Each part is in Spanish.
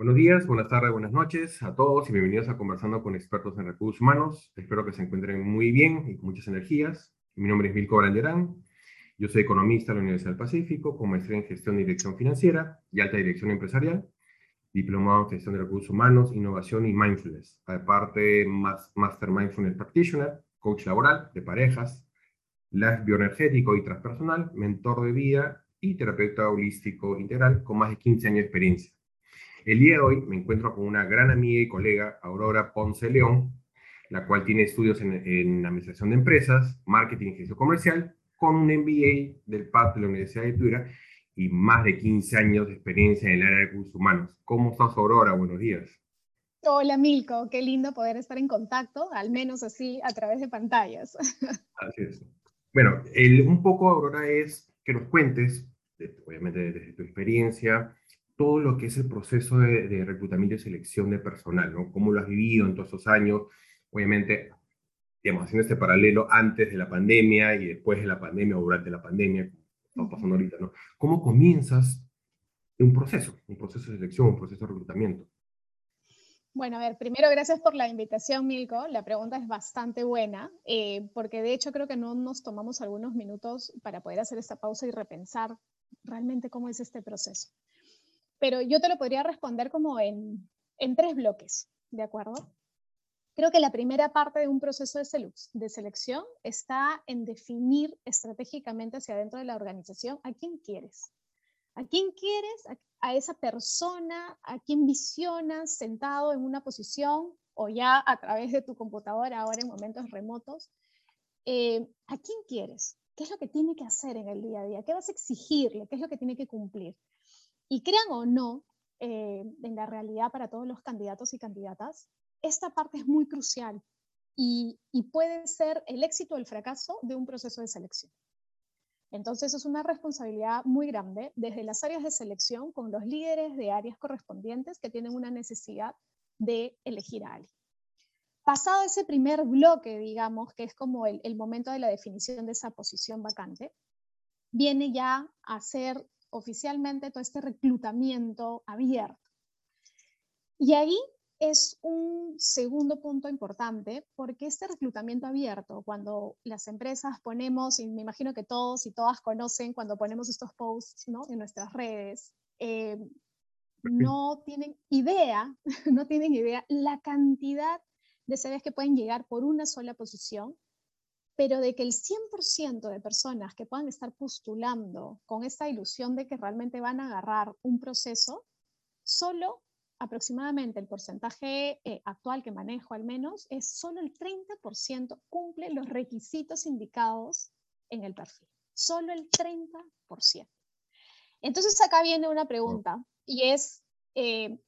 Buenos días, buenas tardes, buenas noches a todos y bienvenidos a Conversando con Expertos en Recursos Humanos. Espero que se encuentren muy bien y con muchas energías. Mi nombre es Milko Branderán. Yo soy economista de la Universidad del Pacífico, con maestría en Gestión y Dirección Financiera y Alta Dirección Empresarial, diplomado en Gestión de Recursos Humanos, Innovación y Mindfulness. Aparte, Master Mindfulness Practitioner, coach laboral de parejas, life bioenergético y transpersonal, mentor de vida y terapeuta holístico integral con más de 15 años de experiencia. El día de hoy me encuentro con una gran amiga y colega, Aurora Ponce León, la cual tiene estudios en, Administración de Empresas, Marketing y Gestión Comercial, con un MBA del PAD de la Universidad de Tuira y más de 15 años de experiencia en el área de recursos humanos. ¿Cómo estás, Aurora? Buenos días. Hola, Milko. Qué lindo poder estar en contacto, al menos así, a través de pantallas. Así es. Bueno, un poco, Aurora, es que nos cuentes, obviamente desde tu experiencia, todo lo que es el proceso de, reclutamiento y selección de personal, ¿no? ¿Cómo lo has vivido en todos esos años? Obviamente, digamos, haciendo este paralelo antes de la pandemia y después de la pandemia o durante la pandemia, estamos pasando ahorita, ¿no? ¿Cómo comienzas un proceso, un proceso de selección, un proceso de reclutamiento? Bueno, a ver, primero gracias por la invitación, Milko. La pregunta es bastante buena, eh, porque de hecho creo que no nos tomamos algunos minutos para poder hacer esta pausa y repensar realmente cómo es este proceso pero yo te lo podría responder como en, tres bloques, ¿de acuerdo? Creo que la primera parte de un proceso de, selección está en definir estratégicamente hacia adentro de la organización a quién quieres. ¿A quién quieres? A, esa persona, a quién visionas sentado en una posición o ya a través de tu computadora ahora en momentos remotos. Eh, ¿A quién quieres? ¿Qué es lo que tiene que hacer en el día a día? ¿Qué vas a exigirle? ¿Qué es lo que tiene que cumplir? Y crean o no, eh, en la realidad para todos los candidatos y candidatas, esta parte es muy crucial y, puede ser el éxito o el fracaso de un proceso de selección. Entonces es una responsabilidad muy grande desde las áreas de selección con los líderes de áreas correspondientes que tienen una necesidad de elegir a alguien. Pasado ese primer bloque, digamos, que es como el, el momento de la definición de esa posición vacante, viene ya a ser oficialmente todo este reclutamiento abierto. Y ahí es un segundo punto importante porque este reclutamiento abierto, cuando las empresas ponemos, y me imagino que todos y todas conocen cuando ponemos estos posts ¿no? en nuestras redes, eh, no tienen idea, no tienen idea la cantidad de CVs que pueden llegar por una sola posición pero de que el 100% de personas que puedan estar postulando con esta ilusión de que realmente van a agarrar un proceso, solo aproximadamente el porcentaje eh, actual que manejo al menos es solo el 30% cumple los requisitos indicados en el perfil. Solo el 30%. Entonces acá viene una pregunta y es, eh,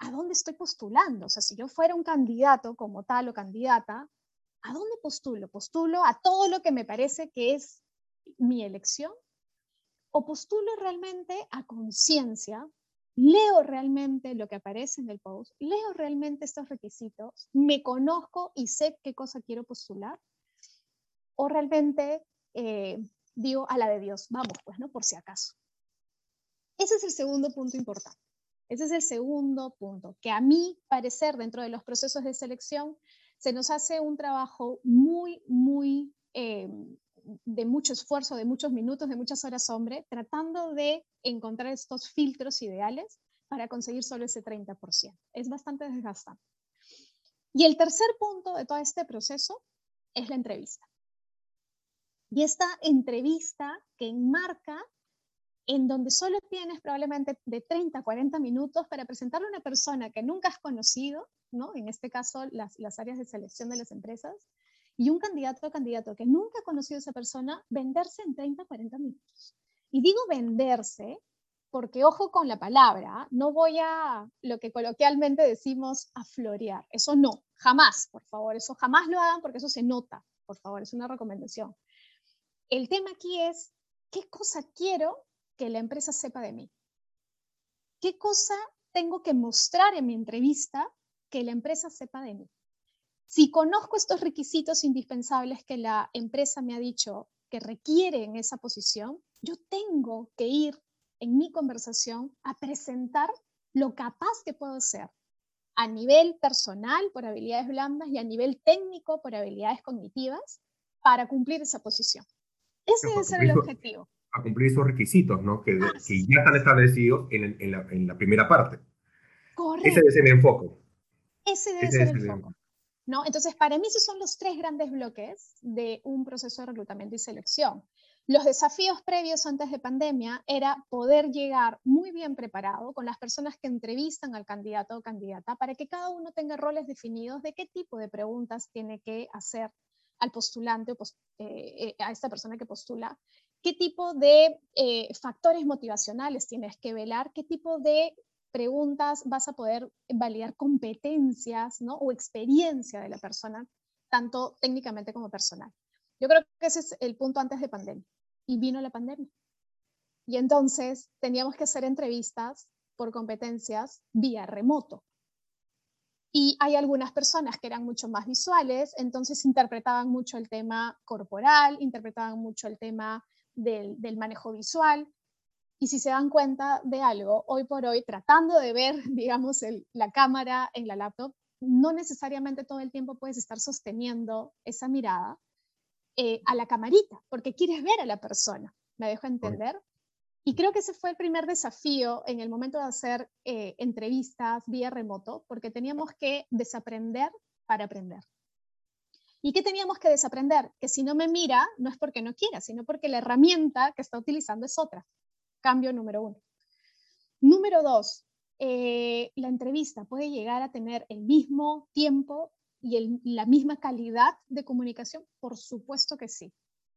¿a dónde estoy postulando? O sea, si yo fuera un candidato como tal o candidata, ¿a dónde postulo? ¿Postulo a todo lo que me parece que es mi elección? ¿O postulo realmente a conciencia? ¿Leo realmente lo que aparece en el post? ¿Leo realmente estos requisitos? ¿Me conozco y sé qué cosa quiero postular? ¿O realmente eh, digo a la de Dios, vamos pues, ¿no? Por si acaso. Ese es el segundo punto importante. Ese es el segundo punto, que a mí parecer dentro de los procesos de selección se nos hace un trabajo muy, muy eh, de mucho esfuerzo, de muchos minutos, de muchas horas hombre, tratando de encontrar estos filtros ideales para conseguir solo ese 30%. Es bastante desgastante. Y el tercer punto de todo este proceso es la entrevista. Y esta entrevista que enmarca en donde solo tienes probablemente de 30 a 40 minutos para presentarle a una persona que nunca has conocido, ¿no? en este caso las, las áreas de selección de las empresas, y un candidato o candidato que nunca ha conocido a esa persona, venderse en 30 a 40 minutos. Y digo venderse porque ojo con la palabra, no voy a lo que coloquialmente decimos a florear, eso no, jamás, por favor, eso jamás lo hagan porque eso se nota, por favor, es una recomendación. El tema aquí es, ¿qué cosa quiero que la empresa sepa de mí? ¿Qué cosa tengo que mostrar en mi entrevista que la empresa sepa de mí? Si conozco estos requisitos indispensables que la empresa me ha dicho que requiere en esa posición, yo tengo que ir en mi conversación a presentar lo capaz que puedo ser a nivel personal por habilidades blandas y a nivel técnico por habilidades cognitivas para cumplir esa posición. Ese debe ser el objetivo. A cumplir esos requisitos, ¿no? Que, que ya están establecidos en, en, la, en, la, primera parte. Correcto. Ese debe ser el enfoque. Ese debe ser el foco. ¿no? Entonces, para mí esos son los tres grandes bloques de un proceso de reclutamiento y selección. Los desafíos previos antes de pandemia era poder llegar muy bien preparado con las personas que entrevistan al candidato o candidata para que cada uno tenga roles definidos de qué tipo de preguntas tiene que hacer al postulante o eh, eh, a esta persona que postula, qué tipo de eh, factores motivacionales tienes que velar, qué tipo de preguntas vas a poder validar competencias ¿no? o experiencia de la persona, tanto técnicamente como personal. Yo creo que ese es el punto antes de pandemia y vino la pandemia. Y entonces teníamos que hacer entrevistas por competencias vía remoto. Y hay algunas personas que eran mucho más visuales, entonces interpretaban mucho el tema corporal, interpretaban mucho el tema del, manejo visual. Y si se dan cuenta de algo, hoy por hoy, tratando de ver, digamos, la cámara en la laptop, no necesariamente todo el tiempo puedes estar sosteniendo esa mirada, eh, a la camarita, porque quieres ver a la persona. ¿Me dejo entender? Y creo que ese fue el primer desafío en el momento de hacer eh, entrevistas vía remoto, porque teníamos que desaprender para aprender. ¿Y qué teníamos que desaprender? Que si no me mira, no es porque no quiera, sino porque la herramienta que está utilizando es otra. Cambio número uno. Número dos, eh, la entrevista puede llegar a tener el mismo tiempo y la misma calidad de comunicación? Por supuesto que sí.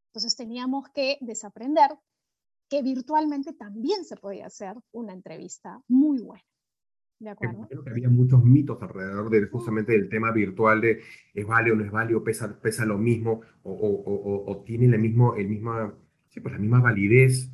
Entonces teníamos que desaprender que virtualmente también se podía hacer una entrevista muy buena. ¿De? Creo que había muchos mitos alrededor de justamente del tema virtual de es válido o no es válido, pesa, pesa lo mismo o, o, o, tiene la, mismo, el misma, sí, pues la misma validez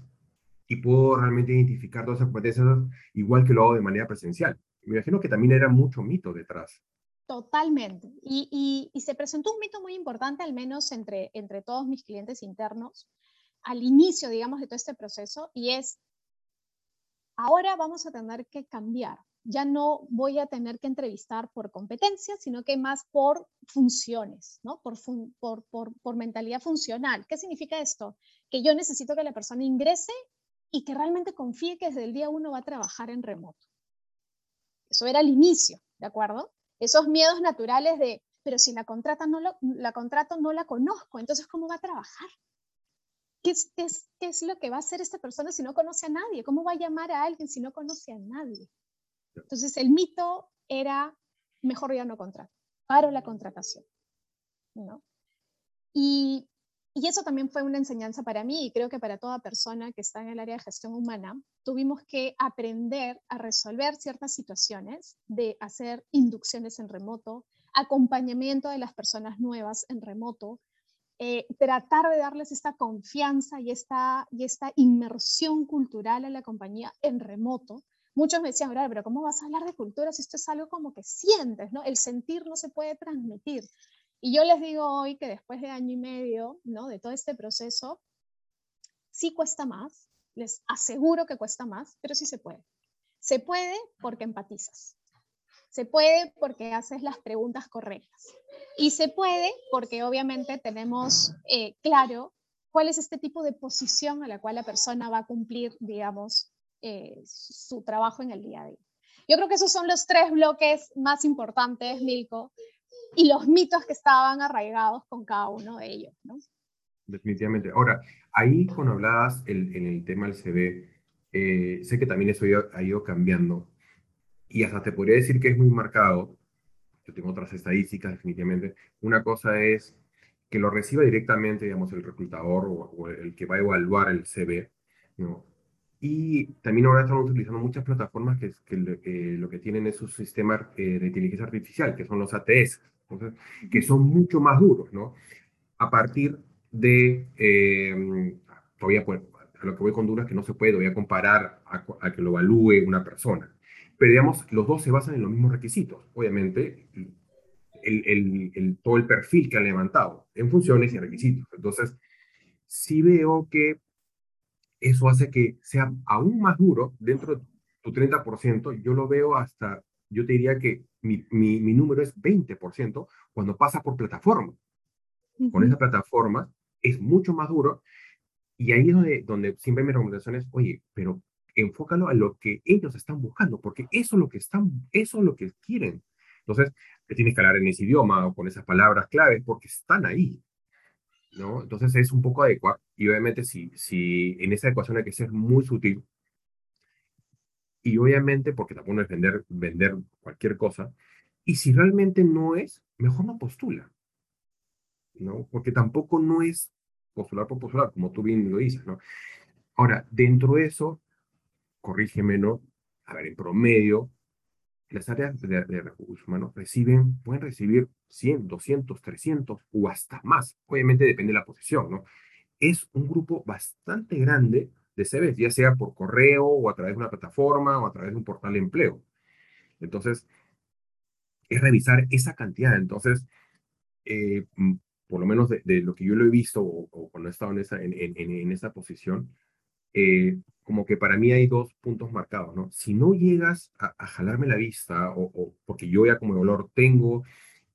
y puedo realmente identificar todas esas competencias igual que lo hago de manera presencial. Me imagino que también era mucho mito detrás. Totalmente. Y, se presentó un mito muy importante, al menos entre, entre todos mis clientes internos, al inicio, digamos, de todo este proceso, y es, ahora vamos a tener que cambiar. Ya no voy a tener que entrevistar por competencia, sino que más por funciones, ¿no? Por, por, por, por mentalidad funcional. ¿Qué significa esto? Que yo necesito que la persona ingrese y que realmente confíe que desde el día uno va a trabajar en remoto. Eso era el inicio, ¿de acuerdo? esos miedos naturales de, pero si la, contrata no la contrato no la conozco, entonces ¿cómo va a trabajar? ¿Qué es, qué, es, lo que va a hacer esta persona si no conoce a nadie? ¿Cómo va a llamar a alguien si no conoce a nadie? Entonces el mito era, mejor ya no contrato, paro la contratación. ¿no? Y, eso también fue una enseñanza para mí y creo que para toda persona que está en el área de gestión humana, tuvimos que aprender a resolver ciertas situaciones, de hacer inducciones en remoto, acompañamiento de las personas nuevas en remoto, eh, tratar de darles esta confianza y esta, y esta inmersión cultural a la compañía en remoto. Muchos me decían, pero ¿cómo vas a hablar de cultura si esto es algo como que sientes, ¿no? El sentir no se puede transmitir. Y yo les digo hoy que después de año y medio, ¿no? De todo este proceso, sí cuesta más, les aseguro que cuesta más, pero sí se puede. Se puede porque empatizas. Se puede porque haces las preguntas correctas. Y se puede porque obviamente tenemos eh, claro cuál es este tipo de posición a la cual la persona va a cumplir, digamos, eh, su trabajo en el día a día. Yo creo que esos son los tres bloques más importantes, Milko, y los mitos que estaban arraigados con cada uno de ellos, ¿no? Definitivamente. Ahora, ahí cuando hablabas el, en el tema del CV, eh, sé que también eso ha ido cambiando y hasta te podría decir que es muy marcado. Yo tengo otras estadísticas, definitivamente. Una cosa es que lo reciba directamente, digamos, el reclutador o, el que va a evaluar el CV, ¿no? Y también ahora estamos utilizando muchas plataformas que, que, lo que tienen es un sistema eh, de inteligencia artificial, que son los ATS, que son mucho más duros, ¿no? A partir de, eh, todavía pues, a lo que voy con dudas que no se puede todavía comparar a, que lo evalúe una persona. Pero digamos, los dos se basan en los mismos requisitos. Obviamente, el, el, todo el perfil que han levantado en funciones y requisitos. Entonces, sí veo que eso hace que sea aún más duro dentro tu 30%, yo lo veo hasta, yo te diría que mi, mi, mi número es 20% cuando pasa por plataforma. Con esa plataforma es mucho más duro y ahí es donde, donde siempre mi recomendación es, oye, pero enfócalo a lo que ellos están buscando, porque eso es lo que están, eso es lo que quieren. Entonces, te tienes que hablar en ese idioma o con esas palabras claves porque están ahí. ¿No? Entonces es un poco adecuado. Y obviamente si, si en esa ecuación hay que ser muy sutil, y obviamente porque tampoco es vender, vender cualquier cosa, y si realmente no es, mejor no postula, ¿no? Porque tampoco no es postular por postular, como tú bien lo dices, ¿no? Ahora, dentro de eso, corrígeme, ¿no? A ver, en promedio, las áreas de, recursos humanos reciben, pueden recibir 100, 200, 300 o hasta más. Obviamente depende de la posición, ¿no? Es un grupo bastante grande de CVs, ya sea por correo o a través de una plataforma o a través de un portal de empleo. Entonces, es revisar esa cantidad. Entonces, eh, por lo menos de, lo que yo lo he visto o, cuando he estado en esa, en, en, en esa posición, eh, como que para mí hay dos puntos marcados, ¿no? Si no llegas a, jalarme la vista, o, porque yo ya como valor tengo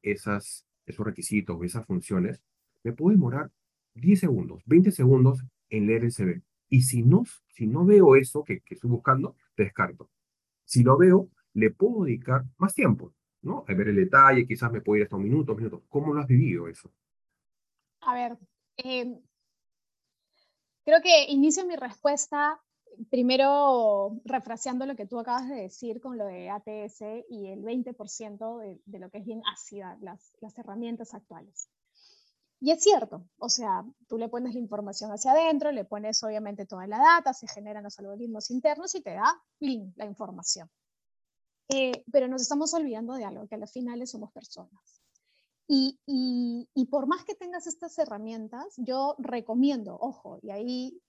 esas, esos requisitos o esas funciones, me puedo demorar 10 segundos, 20 segundos en leer el CV. Y si no, si no veo eso que, que estoy buscando, te descarto. Si lo veo, le puedo dedicar más tiempo, ¿no? A ver el detalle, quizás me puedo ir hasta un minuto, minutos. ¿Cómo lo has vivido eso? A ver, eh, creo que inicio mi respuesta primero refraseando lo que tú acabas de decir con lo de ATS y el 20% de, de, lo que es bien ácida, las, las, herramientas actuales. Y es cierto, o sea, tú le pones la información hacia adentro, le pones obviamente toda la data, se generan los algoritmos internos y te da la información. Eh, pero nos estamos olvidando de algo, que al final somos personas. Y, y, y, por más que tengas estas herramientas, yo recomiendo, ojo, y ahí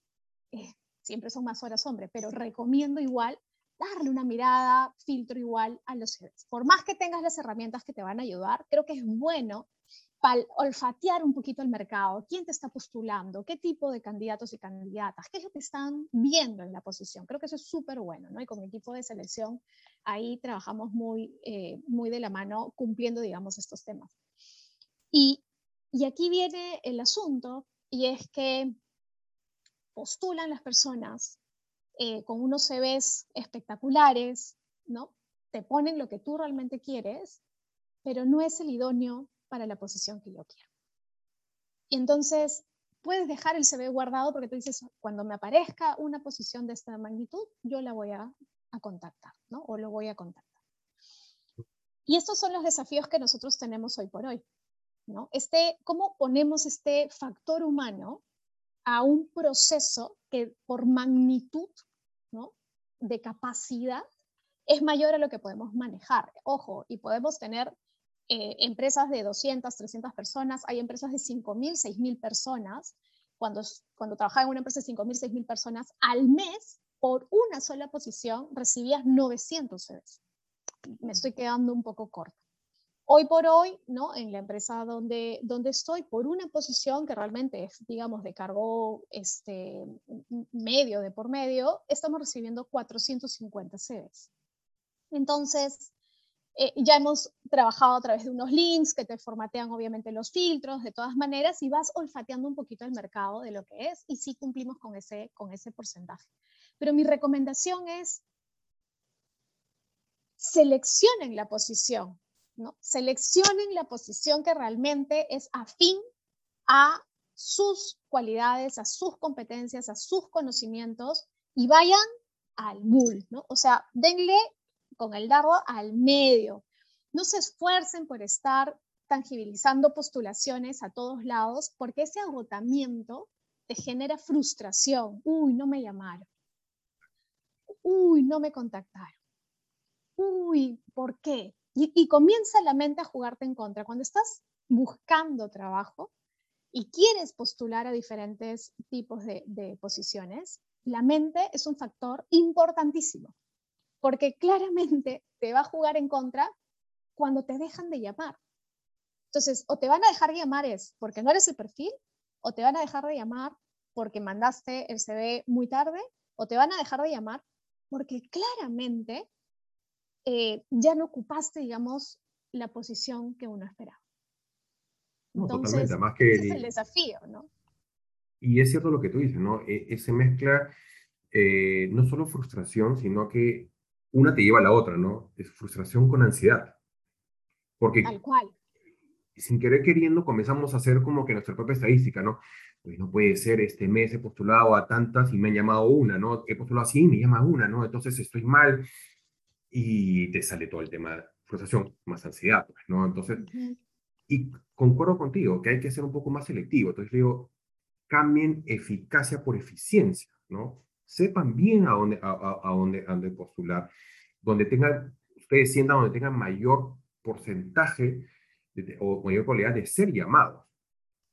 eh, siempre son más horas hombre, pero recomiendo igual darle una mirada, filtro igual a los CVs. Por más que tengas las herramientas que te van a ayudar, creo que es bueno para olfatear un poquito el mercado, quién te está postulando, qué tipo de candidatos y candidatas, qué es lo que están viendo en la posición. Creo que eso es súper bueno, ¿no? Y con mi equipo de selección ahí trabajamos muy, eh, muy de la mano cumpliendo, digamos, estos temas. Y, aquí viene el asunto, y es que postulan las personas eh, con unos CVs espectaculares, ¿no? Te ponen lo que tú realmente quieres, pero no es el idóneo para la posición que yo quiero. Y entonces puedes dejar el CV guardado porque tú dices, cuando me aparezca una posición de esta magnitud, yo la voy a, a contactar, ¿no? O lo voy a contactar. Y estos son los desafíos que nosotros tenemos hoy por hoy, ¿no? Este, ¿Cómo ponemos este factor humano a un proceso que por magnitud ¿no? de capacidad es mayor a lo que podemos manejar. Ojo, y podemos tener eh, empresas de 200, 300 personas, hay empresas de 5.000, 6.000 personas. Cuando, cuando trabajaba en una empresa de 5.000, 6.000 personas, al mes, por una sola posición, recibías 900 CVs. Me estoy quedando un poco corta. Hoy por hoy, ¿no? en la empresa donde, donde estoy, por una posición que realmente es, digamos, de cargo este, medio, de por medio, estamos recibiendo 450 CVs. Entonces, eh, ya hemos trabajado a través de unos links que te formatean obviamente los filtros de todas maneras y vas olfateando un poquito el mercado de lo que es y sí cumplimos con ese, con ese porcentaje. Pero mi recomendación es seleccionen la posición, Seleccionen la posición que realmente es afín a sus cualidades, a sus competencias, a sus conocimientos y vayan al bull, ¿no? O sea, denle con el dardo al medio. No se esfuercen por estar tangibilizando postulaciones a todos lados porque ese agotamiento te genera frustración. Uy, no me llamaron. Uy, no me contactaron. Uy, ¿por qué? Y, comienza la mente a jugarte en contra. Cuando estás buscando trabajo y quieres postular a diferentes tipos de, de posiciones, la mente es un factor importantísimo, porque claramente te va a jugar en contra cuando te dejan de llamar. Entonces, o te van a dejar de llamar es porque no eres el perfil, o te van a dejar de llamar porque mandaste el CV muy tarde, o te van a dejar de llamar porque claramente eh, ya no ocupaste, digamos, la posición que uno esperaba. Entonces, Además que ese es el desafío, ¿no? Y es cierto lo que tú dices, ¿no? E, se mezcla eh, no solo frustración, sino que una te lleva a la otra, ¿no? Es frustración con ansiedad. Porque Tal cual. sin querer queriendo comenzamos a hacer como que nuestra propia estadística, ¿no? Pues no puede ser, este mes he postulado a tantas y me han llamado una, ¿no? He postulado así y me llama una, ¿no? Entonces estoy mal y te sale todo el tema de frustración más ansiedad, pues, ¿no? Entonces, y concuerdo contigo que hay que ser un poco más selectivo. Entonces digo, cambien eficacia por eficiencia, ¿no? Sepan bien a dónde, a, a dónde, a dónde postular, donde tengan, ustedes sientan donde tengan mayor porcentaje o mayor probabilidad de ser llamados.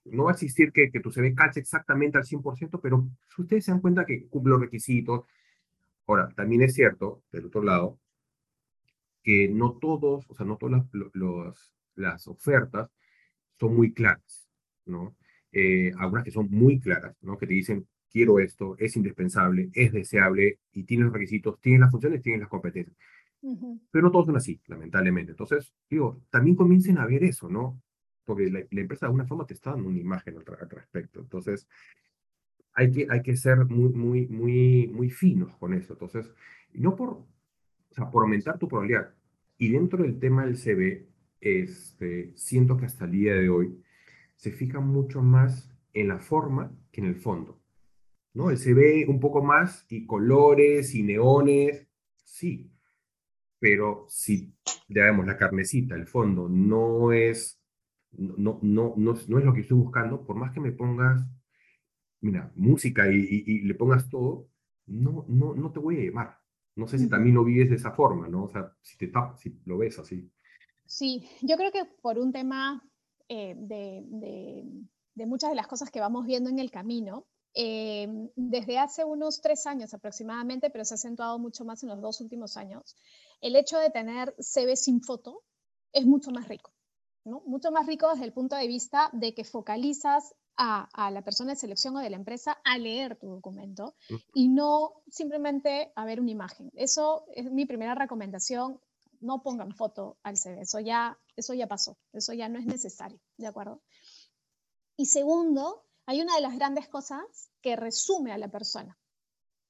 No va a existir que, que tu CV calce exactamente al 100%, pero si ustedes se dan cuenta que cumple los requisitos. Ahora, también es cierto, del otro lado, que no todos, o sea, no todas las, las ofertas son muy claras, ¿no? Eh, algunas que son muy claras, ¿no? Que te dicen, quiero esto, es indispensable, es deseable y tiene los requisitos, tiene las funciones, tiene las competencias. Pero no todos son así, lamentablemente. Entonces, digo, también comiencen a ver eso, ¿no? Porque la, empresa de alguna forma te está dando una imagen al, respecto. Entonces, hay que, hay que ser muy, muy, muy, muy finos con eso. Entonces, no por o sea, por aumentar tu probabilidad. Y dentro del tema del CV, este, siento que hasta el día de hoy se fija mucho más en la forma que en el fondo. ¿no? El CV un poco más y colores y neones, sí. Pero si, digamos, la carnecita, el fondo, no es, no, no, no, no es lo que estoy buscando, por más que me pongas, mira, música y, y, y le pongas todo, no, no, no te voy a llamar. No sé si también lo vives de esa forma, ¿no? O sea, si, te si lo ves así. Sí, yo creo que por un tema eh, de, de, muchas de las cosas que vamos viendo en el camino, eh, desde hace unos tres años aproximadamente, pero se ha acentuado mucho más en los dos últimos años, el hecho de tener CV sin foto es mucho más rico. ¿no? Mucho más rico desde el punto de vista de que focalizas a, la persona de selección o de la empresa a leer tu documento y no simplemente a ver una imagen. Eso es mi primera recomendación. No pongan foto al CV, eso ya, eso ya pasó, eso ya no es necesario, ¿de acuerdo? Y segundo, hay una de las grandes cosas que resume a la persona.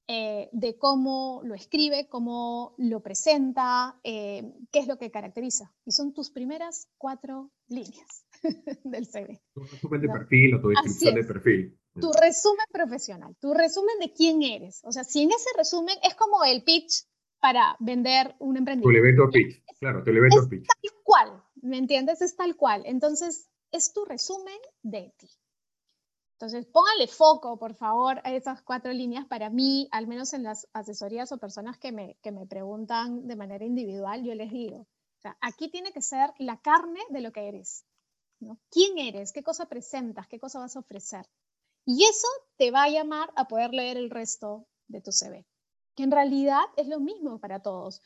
Eh, de cómo lo escribe, cómo lo presenta, eh, qué es lo que caracteriza. Y son tus primeras cuatro líneas del CV. Tu resumen de perfil o tu descripción de perfil. Tu resumen profesional, tu resumen de quién eres. O sea, si en ese resumen es como el pitch para vender un emprendimiento. Tu elevator pitch, claro, tu elevator es pitch. Tal cual, ¿me entiendes? Es tal cual. Entonces, es tu resumen de ti. Entonces, póngale foco, por favor, a esas cuatro líneas. Para mí, al menos en las asesorías o personas que me, que me preguntan de manera individual, yo les digo, o sea, aquí tiene que ser la carne de lo que eres. ¿No? ¿Quién eres? ¿Qué cosa presentas? ¿Qué cosa vas a ofrecer? Y eso te va a llamar a poder leer el resto de tu CV, que en realidad es lo mismo para todos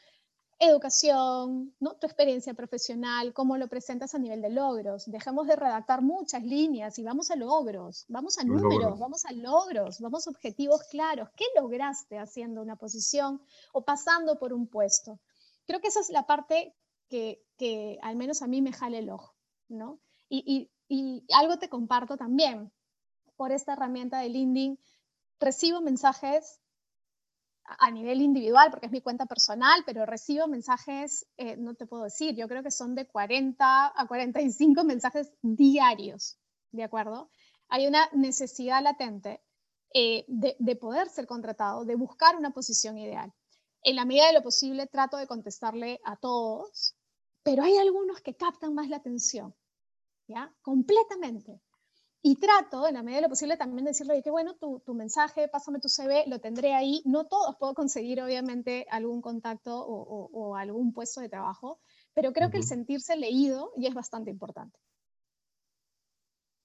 educación, ¿no? tu experiencia profesional, cómo lo presentas a nivel de logros. Dejemos de redactar muchas líneas y vamos a logros, vamos a números, vamos a logros, vamos a objetivos claros. ¿Qué lograste haciendo una posición o pasando por un puesto? Creo que esa es la parte que, que al menos a mí me jale el ojo, ¿no? Y, algo te comparto también. Por esta herramienta de LinkedIn, recibo mensajes a nivel individual, porque es mi cuenta personal, pero recibo mensajes, eh, no te puedo decir, yo creo que son de 40 a 45 mensajes diarios, ¿de acuerdo? Hay una necesidad latente eh, de, poder ser contratado, de buscar una posición ideal. En la medida de lo posible trato de contestarle a todos, pero hay algunos que captan más la atención, ¿ya? Completamente. Y trato, en la medida de lo posible, también de decirle, qué bueno tu, tu, mensaje, pásame tu CV, lo tendré ahí. No todos puedo conseguir, obviamente, algún contacto o, o, algún puesto de trabajo, pero creo que el sentirse leído ya es bastante importante.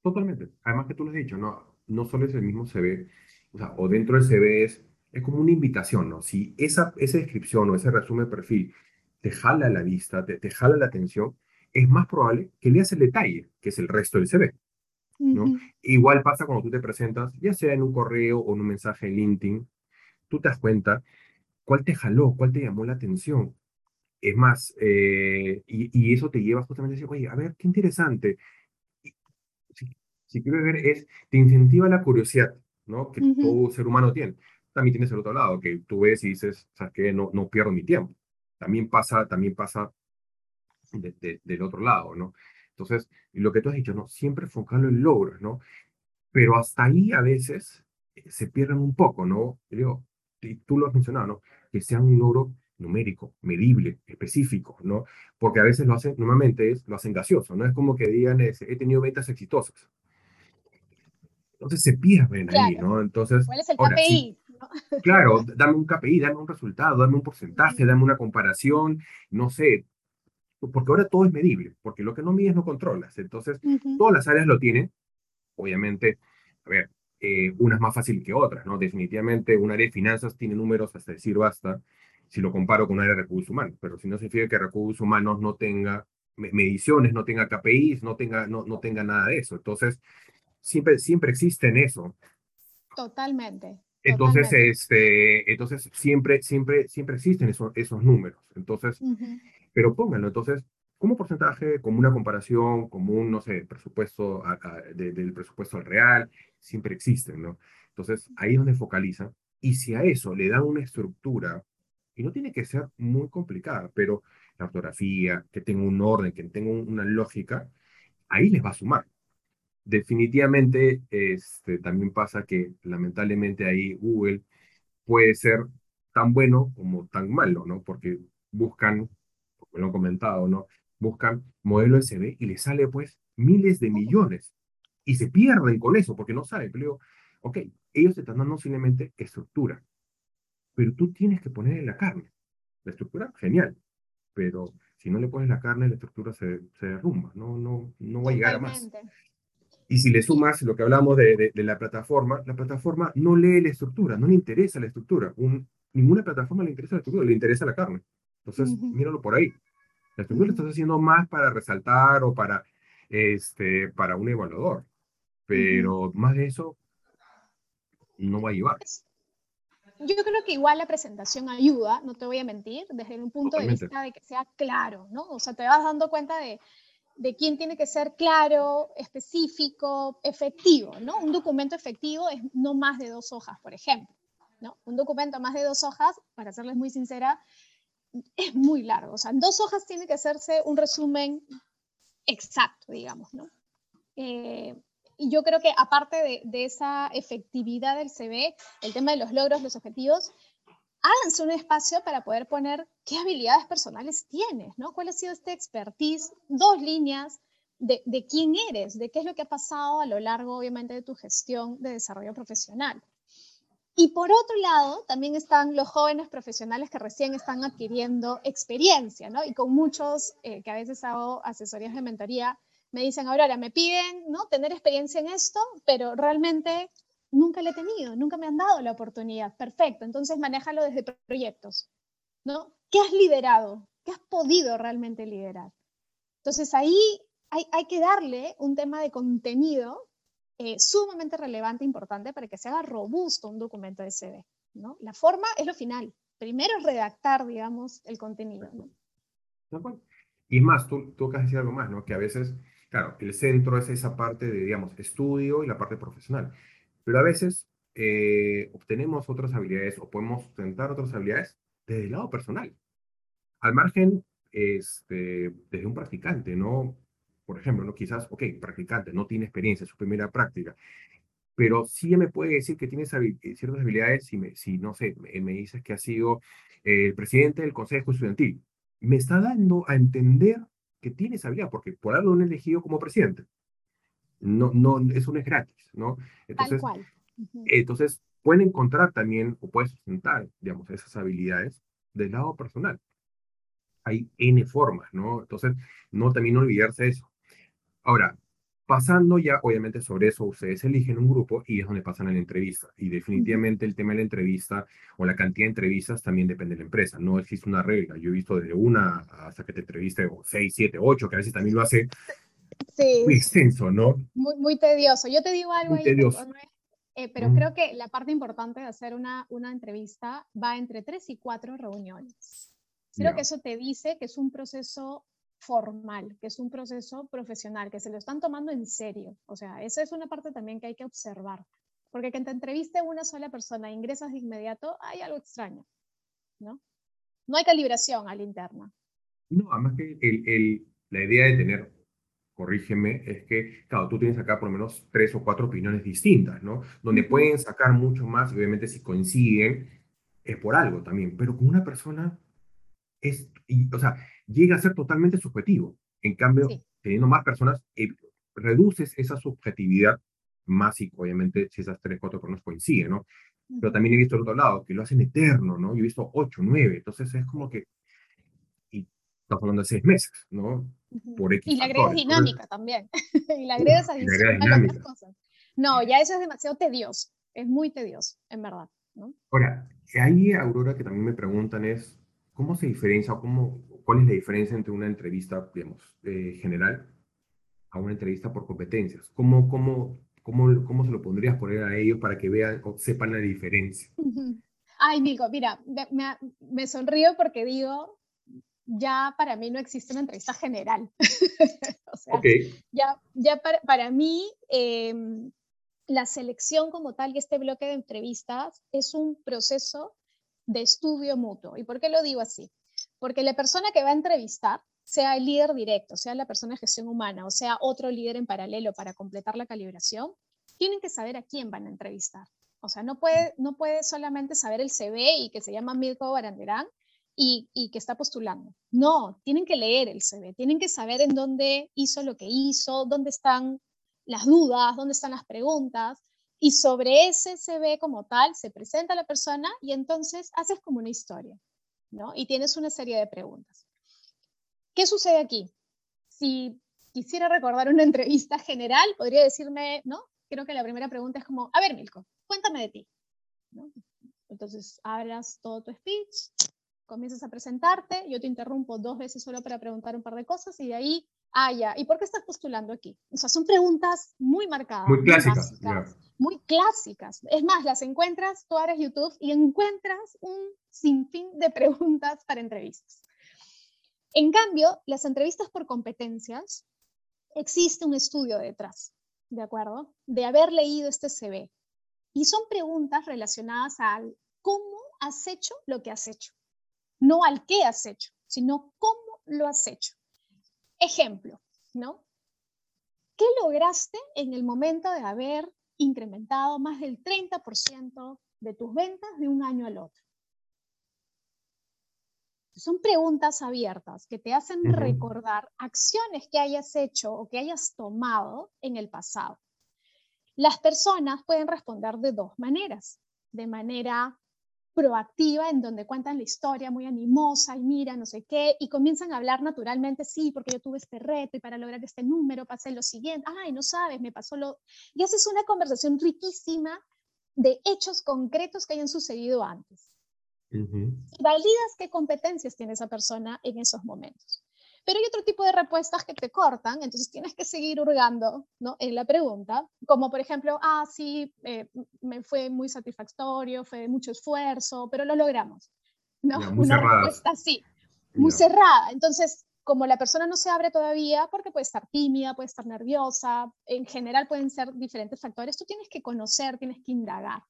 Totalmente. Además que tú lo has dicho, no, no solo es el mismo CV, o, sea, o dentro del CV es, es como una invitación, ¿no? Si esa, esa descripción o ese resumen de perfil te jala la vista, te, te jala la atención, es más probable que leas el detalle, que es el resto del CV. Igual pasa cuando tú te presentas, ya sea en un correo o en un mensaje en LinkedIn, tú te das cuenta ¿Cuál te jaló? ¿Cuál te llamó la atención? Es más, eh, y, eso te lleva justamente a decir, oye, a ver, qué interesante. Si, si quiero ver, es, te incentiva la curiosidad, ¿no? Que todo ser humano tiene. También tienes el otro lado, que tú ves y dices, ¿sabes qué? No, no pierdo mi tiempo. También pasa, también pasa del otro lado, ¿no? Entonces, lo que tú has dicho, ¿no? Siempre enfocarlo en logros, ¿no? Pero hasta ahí a veces eh, se pierden un poco, ¿no? Digo, y tú lo has mencionado, ¿no? Que sea un logro numérico, medible, específico, ¿no? Porque a veces lo hacen, normalmente es, lo hacen gaseoso, ¿no? Es como que digan, he tenido ventas exitosas. Entonces se pierden ahí, ¿no? Entonces, ¿cuál es el KPI? Claro, dame un KPI, dame un resultado, dame un porcentaje, dame una comparación, no sé, porque ahora todo es medible, porque lo que no mides no controlas. Entonces, todas las áreas lo tienen. Obviamente, a ver, eh, una es más fácil que otras, ¿no? Definitivamente, un área de finanzas tiene números hasta decir basta, si lo comparo con un área de recursos humanos, pero si no significa que recursos humanos no tenga mediciones, no tenga KPIs, no tenga, no, no tenga nada de eso. Entonces, siempre, siempre existen eso. Totalmente. Entonces, este, entonces siempre, siempre, siempre existen esos, esos números. Entonces, pero pónganlo. Entonces, como porcentaje, como una comparación, como un, no sé, presupuesto del presupuesto real, siempre existen, ¿no? Entonces, ahí es donde focalizan. Y si a eso le dan una estructura, y no tiene que ser muy complicada, pero la ortografía, que tenga un orden, que tenga una lógica, ahí les va a sumar. Definitivamente, este, también pasa que lamentablemente ahí Google puede ser tan bueno como tan malo, ¿no? Porque buscan me lo han comentado, ¿no? Buscan modelo SB y les sale pues miles de millones y se pierden con eso porque no saben. Pero digo, ok, ellos te están dando simplemente estructura, pero tú tienes que ponerle la carne. La estructura, genial, pero si no le pones la carne, la estructura se, se derrumba, no, no, no va a llegar a más. Y si le sumas lo que hablamos de, de, la plataforma, la plataforma no lee la estructura, no le interesa la estructura. Un, ninguna plataforma le interesa la estructura, le interesa la carne. Entonces, míralo por ahí. La estructura lo estás haciendo más para resaltar o para, este, para un evaluador, pero más de eso no va a llevar. Yo creo que igual la presentación ayuda, no te voy a mentir, desde un punto de vista de que sea claro, ¿no? O sea, te vas dando cuenta de, de quién tiene que ser claro, específico, efectivo, ¿no? Un documento efectivo es no más de dos hojas, por ejemplo, ¿no? Un documento más de dos hojas, para serles muy sincera, es muy largo. O sea, en dos hojas tiene que hacerse un resumen exacto, digamos, ¿no? Eh, y yo creo que aparte de, de, esa efectividad del CV, el tema de los logros, los objetivos, háganse un espacio para poder poner qué habilidades personales tienes, ¿no? ¿Cuál ha sido este expertise? Dos líneas de, de quién eres, de qué es lo que ha pasado a lo largo, obviamente, de tu gestión de desarrollo profesional. Y por otro lado, también están los jóvenes profesionales que recién están adquiriendo experiencia, ¿no? Y con muchos eh, que a veces hago asesorías de mentoría, me dicen, ahora me piden, ¿no? Tener experiencia en esto, pero realmente nunca lo he tenido, nunca me han dado la oportunidad. Perfecto, entonces manéjalo desde proyectos, ¿no? ¿Qué has liderado? ¿Qué has podido realmente liderar? Entonces ahí hay, hay que darle un tema de contenido eh, sumamente relevante, e importante para que se haga robusto un documento de CD. ¿no? La forma es lo final. Primero es redactar, digamos, el contenido. Y más, tú, tú acabas de decir algo más, ¿no? Que a veces, claro, el centro es esa parte de, digamos, estudio y la parte profesional. Pero a veces eh, obtenemos otras habilidades o podemos sustentar otras habilidades desde el lado personal. Al margen, este, desde un practicante, ¿no? Por ejemplo, ¿no? quizás, ok, practicante, no tiene experiencia, es su primera práctica, pero sí me puede decir que tiene eh, ciertas habilidades si, me, si no sé, me, dices que ha sido eh, el presidente del consejo estudiantil. Me está dando a entender que tiene esa habilidad, porque por algo lo han elegido como presidente. No, no, eso no es gratis, ¿no? Entonces, Tal cual. entonces pueden encontrar también, o pueden sustentar, digamos, esas habilidades del lado personal. Hay N formas, ¿no? Entonces, no también olvidarse de eso. Ahora, pasando ya, obviamente, sobre eso, ustedes eligen un grupo y es donde pasan a la entrevista. Y definitivamente el tema de la entrevista o la cantidad de entrevistas también depende de la empresa. No existe una regla. Yo he visto desde una hasta que te entreviste o seis, siete, ocho, que a veces también lo hace muy extenso, ¿no? Muy, muy tedioso. Yo te digo algo muy Tedioso. eh, pero mm. creo que la parte importante de hacer una, una entrevista va entre tres y cuatro reuniones. Creo que eso te dice que es un proceso formal, que es un proceso profesional, que se lo están tomando en serio. O sea, esa es una parte también que hay que observar. Porque que te entreviste una sola persona e ingresas de inmediato, hay algo extraño, ¿no? No hay calibración a la interna. No, además que el, el, la idea de tener, corrígeme, es que, claro, tú tienes acá por lo menos tres o cuatro opiniones distintas, ¿no? Donde pueden sacar mucho más, y obviamente si coinciden, es por algo también, pero con una persona es, o sea, llega a ser totalmente subjetivo. En cambio, teniendo más personas, eh, reduces esa subjetividad más y obviamente si esas tres, cuatro personas coinciden, ¿no? Pero también he visto el otro lado, que lo hacen eterno, ¿no? Yo he visto ocho, nueve, entonces es como que, y estamos hablando de seis meses, ¿no? Por X y la agregas dinámica también, y la agregas a otras cosas. No, ya eso es demasiado tedioso, es muy tedioso, en verdad, ¿no? Ahora, ahí, Aurora, que también me preguntan es, ¿cómo se diferencia o cómo, cuál es la diferencia entre una entrevista, digamos, eh, general a una entrevista por competencias? ¿Cómo, cómo, cómo, cómo se lo pondrías poner a ellos para que vean o sepan la diferencia? Ay, Nico, mira, me, me sonrío porque digo, ya para mí no existe una entrevista general. o sea, ya, ya para, para mí, em, la selección como tal y este bloque de entrevistas es un proceso de estudio mutuo. ¿Y por qué lo digo así? Porque la persona que va a entrevistar, sea el líder directo, sea la persona de gestión humana o sea otro líder en paralelo para completar la calibración, tienen que saber a quién van a entrevistar. O sea, no puede, no puede solamente saber el CV y que se llama Mirko Baranderán y, y, que está postulando. No, tienen que leer el CV, tienen que saber en dónde hizo lo que hizo, dónde están las dudas, dónde están las preguntas, y sobre ese CV como tal se presenta la persona y entonces haces como una historia, ¿no? Y tienes una serie de preguntas. ¿Qué sucede aquí? Si quisiera recordar una entrevista general, podría decirme, ¿no? Creo que la primera pregunta es como, a ver, Milko, cuéntame de ti. Entonces, hablas todo tu speech, comienzas a presentarte, yo te interrumpo dos veces solo para preguntar un par de cosas y de ahí, ah, ya, ¿y por qué estás postulando aquí? O sea, son preguntas muy marcadas. Muy clásicas muy clásicas. Es más, las encuentras, tú abres YouTube y encuentras un sinfín de preguntas para entrevistas. En cambio, las entrevistas por competencias, existe un estudio detrás, ¿de acuerdo? De haber leído este CV. Y son preguntas relacionadas al cómo has hecho lo que has hecho. No al qué has hecho, sino cómo lo has hecho. Ejemplo, ¿no? ¿Qué lograste en el momento de haber incrementado más del 30% de tus ventas de un año al otro. Son preguntas abiertas que te hacen recordar acciones que hayas hecho o que hayas tomado en el pasado. Las personas pueden responder de dos maneras. De manera proactiva en donde cuentan la historia muy animosa y mira, no sé qué, y comienzan a hablar naturalmente, sí, porque yo tuve este reto y para lograr este número pasé lo siguiente, ay, no sabes, me pasó lo... Y haces una conversación riquísima de hechos concretos que hayan sucedido antes. Validas qué competencias tiene esa persona en esos momentos. Pero hay otro tipo de respuestas que te cortan, entonces tienes que seguir hurgando ¿no? en la pregunta, como por ejemplo, ah, sí, eh, me fue muy satisfactorio, fue mucho esfuerzo, pero lo logramos. ¿no? Una respuesta así, muy cerrada. Entonces, como la persona no se abre todavía, porque puede estar tímida, puede estar nerviosa, en general pueden ser diferentes factores, tú tienes que conocer, tienes que indagar.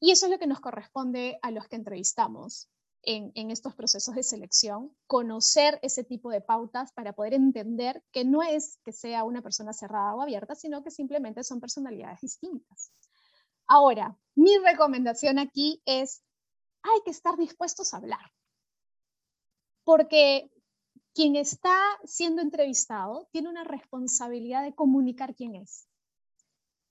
Y eso es lo que nos corresponde a los que entrevistamos en, estos procesos de selección, conocer ese tipo de pautas para poder entender que no es que sea una persona cerrada o abierta, sino que simplemente son personalidades distintas. Ahora, mi recomendación aquí es, hay que estar dispuestos a hablar, porque quien está siendo entrevistado tiene una responsabilidad de comunicar quién es.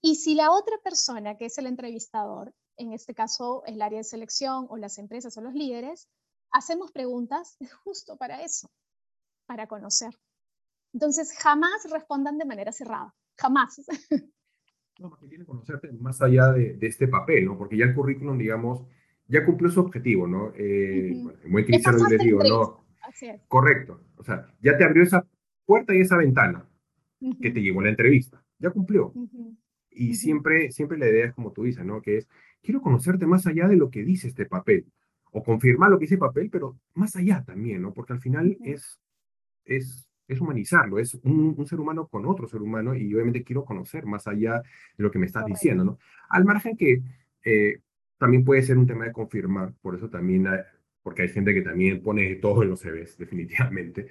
Y si la otra persona, que es el entrevistador, en este caso el área de selección o las empresas o los líderes, hacemos preguntas justo para eso, para conocer. Entonces, jamás respondan de manera cerrada, jamás. No, más que quieren conocerte más allá de, este papel, ¿no? Porque ya el currículum, digamos, ya cumplió su objetivo, ¿no? Eh, Muy cristiano le digo, ¿no? Correcto. O sea, ya te abrió esa puerta y esa ventana que te llevó a la entrevista. Ya cumplió y siempre, siempre la idea es como tú dices, ¿no? Que es, quiero conocerte más allá de lo que dice este papel, o confirmar lo que dice el papel, pero más allá también, ¿no? Porque al final es, es, es humanizarlo, es un, ser humano con otro ser humano y obviamente quiero conocer más allá de lo que me estás diciendo, ¿no? Al margen que eh, también puede ser un tema de confirmar, por eso también, porque hay gente que también pone todo en los CVs, definitivamente.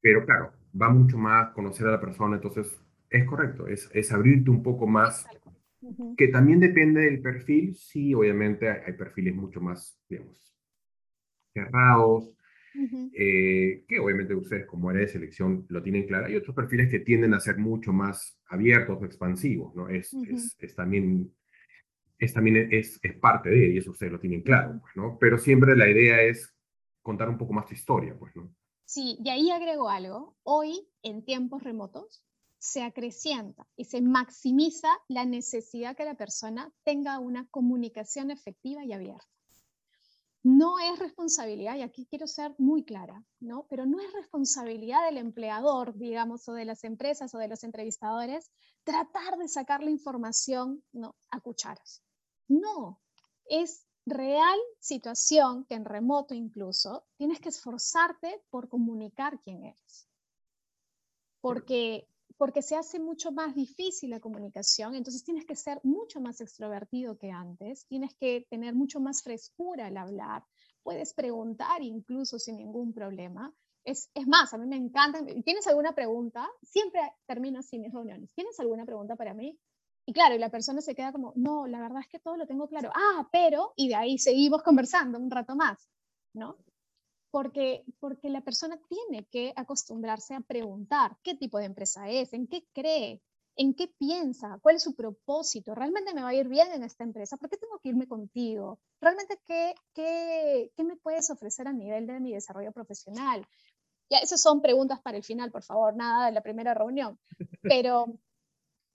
Pero claro, va mucho más conocer a la persona, entonces es correcto, es, es abrirte un poco más, que también depende del perfil, sí, obviamente hay, perfiles mucho más, digamos, cerrados, eh, que obviamente ustedes como área de selección lo tienen claro, hay otros perfiles que tienden a ser mucho más abiertos o expansivos, ¿no? Es, es, es también es también es, es parte de, y eso ustedes lo tienen claro, pues, ¿no? Pero siempre la idea es contar un poco más tu historia, pues, ¿no? Sí, y ahí agrego algo. Hoy, en tiempos remotos, se acrecienta y se maximiza la necesidad que la persona tenga una comunicación efectiva y abierta. No es responsabilidad, y aquí quiero ser muy clara, ¿no? Pero no es responsabilidad del empleador, digamos, o de las empresas o de los entrevistadores tratar de sacar la información a cucharas. No, es real situación que en remoto incluso tienes que esforzarte por comunicar quién eres. Porque, porque se hace mucho más difícil la comunicación, entonces tienes que ser mucho más extrovertido que antes, tienes que tener mucho más frescura al hablar, puedes preguntar incluso sin ningún problema. Es, más, a mí me encanta. ¿Tienes alguna pregunta? Siempre termino así mis reuniones. ¿Tienes alguna pregunta para mí? Y claro, y la persona se queda como, no, la verdad es que todo lo tengo claro. Ah, pero, y de ahí seguimos conversando un rato más, ¿no? Porque, porque la persona tiene que acostumbrarse a preguntar qué tipo de empresa es, en qué cree, en qué piensa, cuál es su propósito, realmente me va a ir bien en esta empresa, ¿por qué tengo que irme contigo? ¿Realmente qué, qué, qué me puedes ofrecer a nivel de mi desarrollo profesional? Ya, esas son preguntas para el final, por favor, nada de la primera reunión. Pero,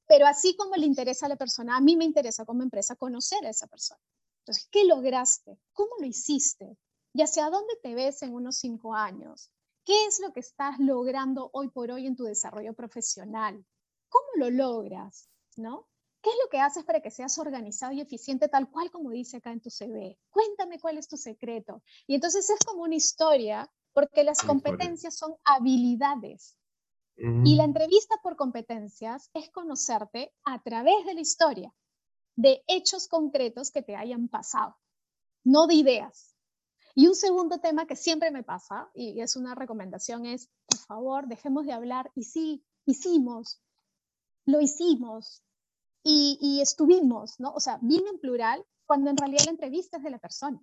pero así como le interesa a la persona, a mí me interesa como empresa conocer a esa persona. Entonces, ¿qué lograste? ¿Cómo lo hiciste? ¿Y hacia dónde te ves en unos cinco años? ¿Qué es lo que estás logrando hoy por hoy en tu desarrollo profesional? ¿Cómo lo logras? ¿No? ¿Qué es lo que haces para que seas organizado y eficiente tal cual como dice acá en tu CV? Cuéntame cuál es tu secreto. Y entonces es como una historia, porque las competencias son habilidades. Y la entrevista por competencias es conocerte a través de la historia, de hechos concretos que te hayan pasado, no de ideas. Y un segundo tema que siempre me pasa, y es una recomendación, es, por favor, dejemos de hablar, y sí, hicimos, lo hicimos, y, y estuvimos, ¿no? O sea, bien en plural, cuando en realidad la entrevista es de la persona.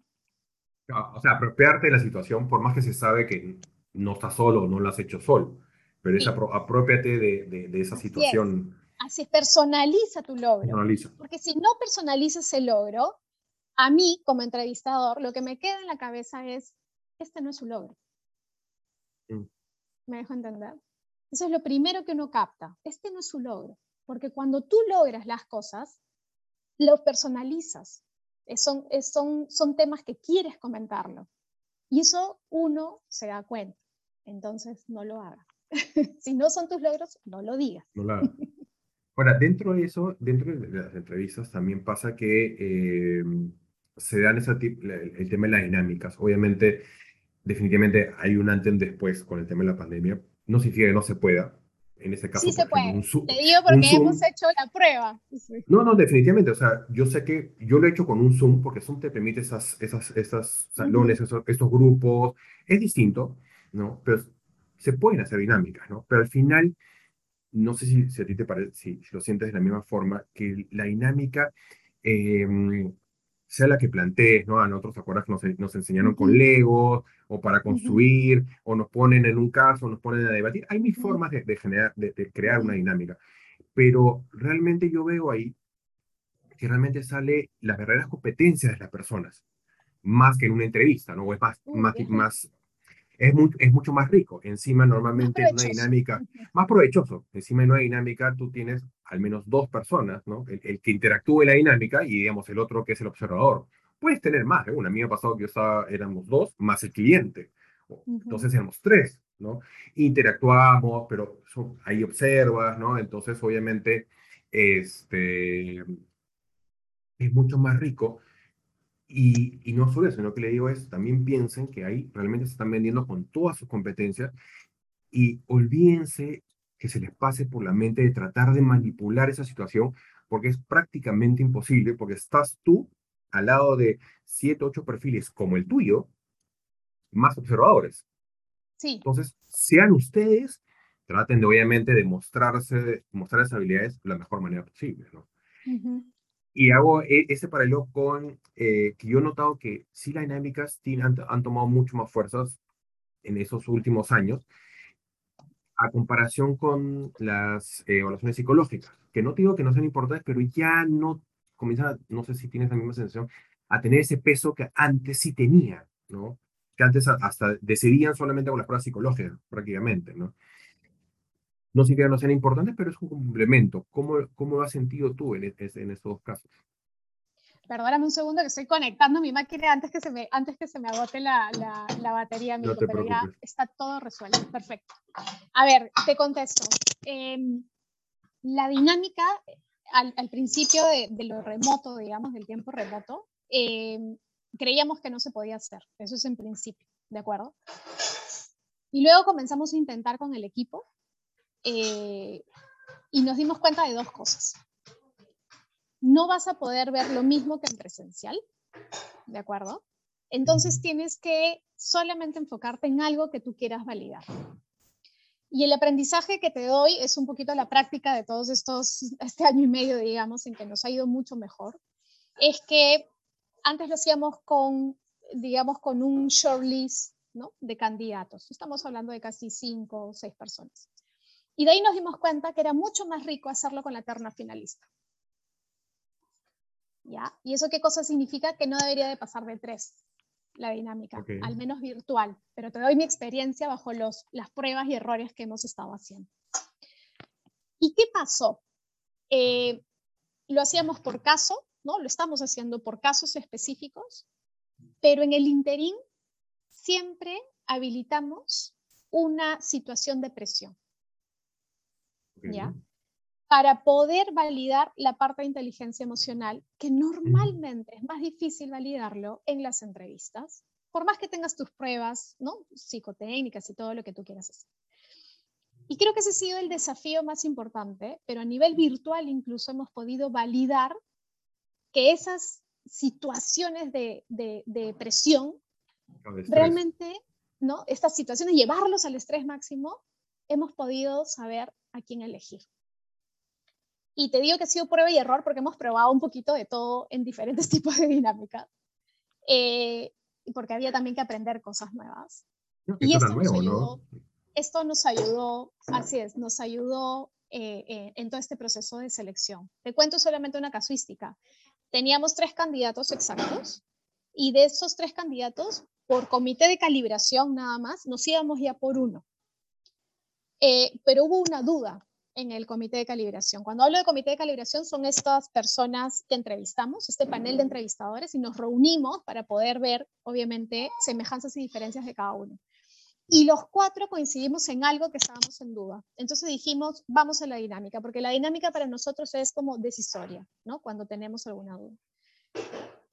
O sea, apropiarte de la situación, por más que se sabe que no estás solo, no lo has hecho solo pero es apropiate de, de, esa situación. Así, personaliza tu logro. Porque si no personalizas el logro, a mí como entrevistador, lo que me queda en la cabeza es, este no es su logro. Mm. ¿Me dejo entender? Eso es lo primero que uno capta. Este no es su logro. Porque cuando tú logras las cosas, los personalizas. Son, son, son temas que quieres comentarlo. Y eso uno se da cuenta. Entonces, no lo haga. si no son tus logros, no lo digas. No Ahora, dentro de eso, dentro de las entrevistas también pasa que eh, se dan ese el, tema de las dinámicas. Obviamente, definitivamente hay un antes y un después con el tema de la pandemia. No significa que no se pueda. En ese caso, sí se puede. Te digo porque hemos hecho la prueba. No, no, definitivamente. O sea, yo sé que yo lo he hecho con un Zoom porque Zoom te permite esas, esas, esas salones, esos, estos grupos. Es distinto, ¿no? Pero se pueden hacer dinámicas, ¿no? Pero al final, no sé si, a ti te parece, si, lo sientes de la misma forma, que la dinámica em, sea la que plantees, ¿no? A nosotros, ¿te acuerdas que nos, enseñaron con Lego, o para construir, o nos ponen en un caso, nos ponen a debatir? Hay mil formas de, generar, de, crear una dinámica, pero realmente yo veo ahí que realmente sale las verdaderas competencias de las personas, más que en una entrevista, ¿no? O es más, más, más, es, es mucho más rico. Encima normalmente en una dinámica más provechoso. Encima en una dinámica tú tienes al menos dos personas, ¿no? El, que interactúe la dinámica y digamos el otro que es el observador. Puedes tener más, ¿eh? una. A mí me ha pasado que yo estaba, éramos dos más el cliente. Entonces éramos tres, ¿no? Interactuamos, pero ahí observas, ¿no? Entonces obviamente este, es mucho más rico. Y, y, no solo eso, sino que le digo es, también piensen que ahí realmente se están vendiendo con todas sus competencias y olvídense que se les pase por la mente de tratar de manipular esa situación, porque es prácticamente imposible, porque estás tú al lado de siete, ocho perfiles como el tuyo, más observadores. Sí. Entonces, sean ustedes, traten de obviamente de mostrarse, mostrar esas habilidades de la mejor manera posible, ¿no? Y hago e, ese paralelo con eh, que yo he notado que sí las dinámicas han, han, tomado mucho más fuerzas en esos últimos años, a comparación con las eh, evaluaciones psicológicas, que no digo que no sean importantes, pero ya no comienzan, no sé si tienes la misma sensación, a tener ese peso que antes sí tenía, ¿no? Que antes hasta decidían solamente con las pruebas psicológicas, prácticamente, ¿no? No significa que no sean importantes, pero es un complemento. ¿Cómo, cómo lo has sentido tú en, en estos dos casos? Perdóname un segundo que estoy conectando mi máquina antes que se me, antes que se me agote la, la, batería, amigo, pero ya está todo resuelto. Perfecto. A ver, te contesto. Em, la dinámica al, al principio de, de, lo remoto, digamos, del tiempo remoto, em, creíamos que no se podía hacer. Eso es en principio, ¿de acuerdo? Y luego comenzamos a intentar con el equipo eh, y nos dimos cuenta de dos cosas. No vas a poder ver lo mismo que en presencial, ¿de acuerdo? Entonces tienes que solamente enfocarte en algo que tú quieras validar. Y el aprendizaje que te doy es un poquito la práctica de todos estos, este año y medio, digamos, en que nos ha ido mucho mejor, es que antes lo hacíamos con, digamos, con un shortlist ¿no? de candidatos. Estamos hablando de casi cinco o seis personas. Y de ahí nos dimos cuenta que era mucho más rico hacerlo con la terna finalista. ¿Ya? ¿Y eso qué cosa significa? Que no debería de pasar de tres la dinámica, al menos virtual, pero te doy mi experiencia bajo los, las pruebas y errores que hemos estado haciendo. ¿Y qué pasó? Eh, lo hacíamos por caso, ¿no? Lo estamos haciendo por casos específicos, pero en el interín siempre habilitamos una situación de presión. ¿Ya? Para poder validar la parte de inteligencia emocional, que normalmente es más difícil validarlo en las entrevistas, por más que tengas tus pruebas, ¿no? Psicotécnicas y todo lo que tú quieras hacer. Y creo que ese ha sido el desafío más importante, pero a nivel virtual incluso hemos podido validar que esas situaciones de, de, presión, realmente, ¿no? Estas situaciones, llevarlos al estrés máximo, hemos podido saber a quién elegir. Y te digo que ha sido prueba y error porque hemos probado un poquito de todo en diferentes tipos de dinámicas. Eh, porque había también que aprender cosas nuevas. y esto, nos ayudó, esto nos ayudó, así es, nos ayudó eh, eh, en todo este proceso de selección. Te cuento solamente una casuística. Teníamos tres candidatos exactos y de esos tres candidatos, por comité de calibración nada más, nos íbamos ya por uno. Eh, pero hubo una duda en el comité de calibración. Cuando hablo de comité de calibración son estas personas que entrevistamos, este panel de entrevistadores, y nos reunimos para poder ver, obviamente, semejanzas y diferencias de cada uno. Y los cuatro coincidimos en algo que estábamos en duda. Entonces dijimos, vamos a la dinámica, porque la dinámica para nosotros es como decisoria, ¿no? Cuando tenemos alguna duda.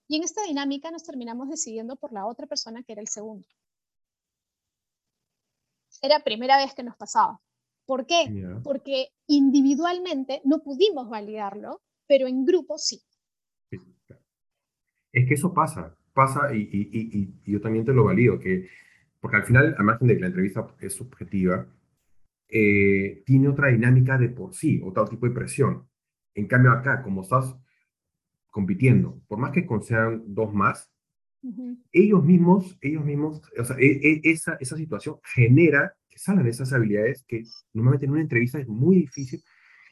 Y en esta dinámica nos terminamos decidiendo por la otra persona que era el segundo era primera vez que nos pasaba. ¿Por qué? Porque individualmente no pudimos validarlo, pero en grupo sí. Es que eso pasa, pasa y, y, y, yo también te lo valido, que, porque al final, al margen de que la entrevista es subjetiva, eh, tiene otra dinámica de por sí, otro tipo de presión. En cambio acá, como estás compitiendo, por más que sean dos más, ellos mismos, ellos mismos, e, e, esa, esa situación genera que salgan esas habilidades que normalmente en una entrevista es muy difícil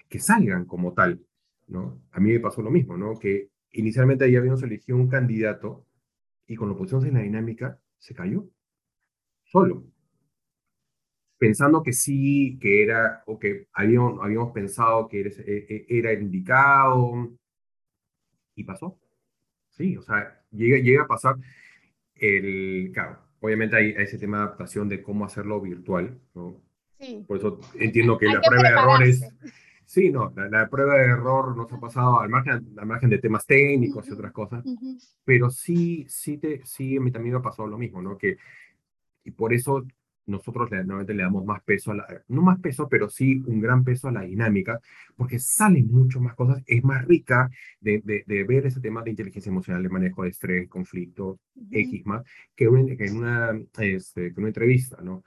que salgan como tal, ¿no? A mí me pasó lo mismo, ¿no? Que inicialmente ahí habíamos elegido un candidato y con lo pusimos en la dinámica, se cayó, solo. Pensando que sí, que era, o que habíamos, habíamos pensado que era, e, e, era indicado, y pasó. Sí, o sea, llega, llega a pasar el, claro, obviamente hay, ese tema de adaptación de cómo hacerlo virtual, ¿no? Sí. Por eso entiendo que la prueba de errores, Sí, no, la, prueba de error nos ha pasado al margen, al margen de temas técnicos y otras cosas, pero sí, sí, te, sí, a mí también me ha pasado lo mismo, ¿no? Que, y por eso nosotros normalmente le damos más peso a la, no más peso, pero sí un gran peso a la dinámica, porque salen mucho más cosas, es más rica de, de, ver ese tema de inteligencia emocional, de manejo de estrés, conflicto, X más, que, en una, este, que una entrevista, ¿no?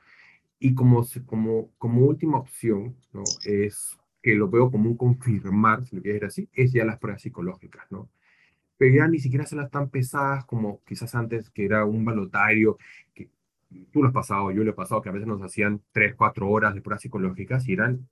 Y como, como, como última opción, ¿no? Es que lo veo como un confirmar, si lo quieres decir así, es ya las pruebas psicológicas, ¿no? Pero ya ni siquiera son las tan pesadas como quizás antes, que era un balotario, que tú lo has pasado, yo lo he pasado, que a veces nos hacían tres, cuatro horas de pruebas psicológicas y eran,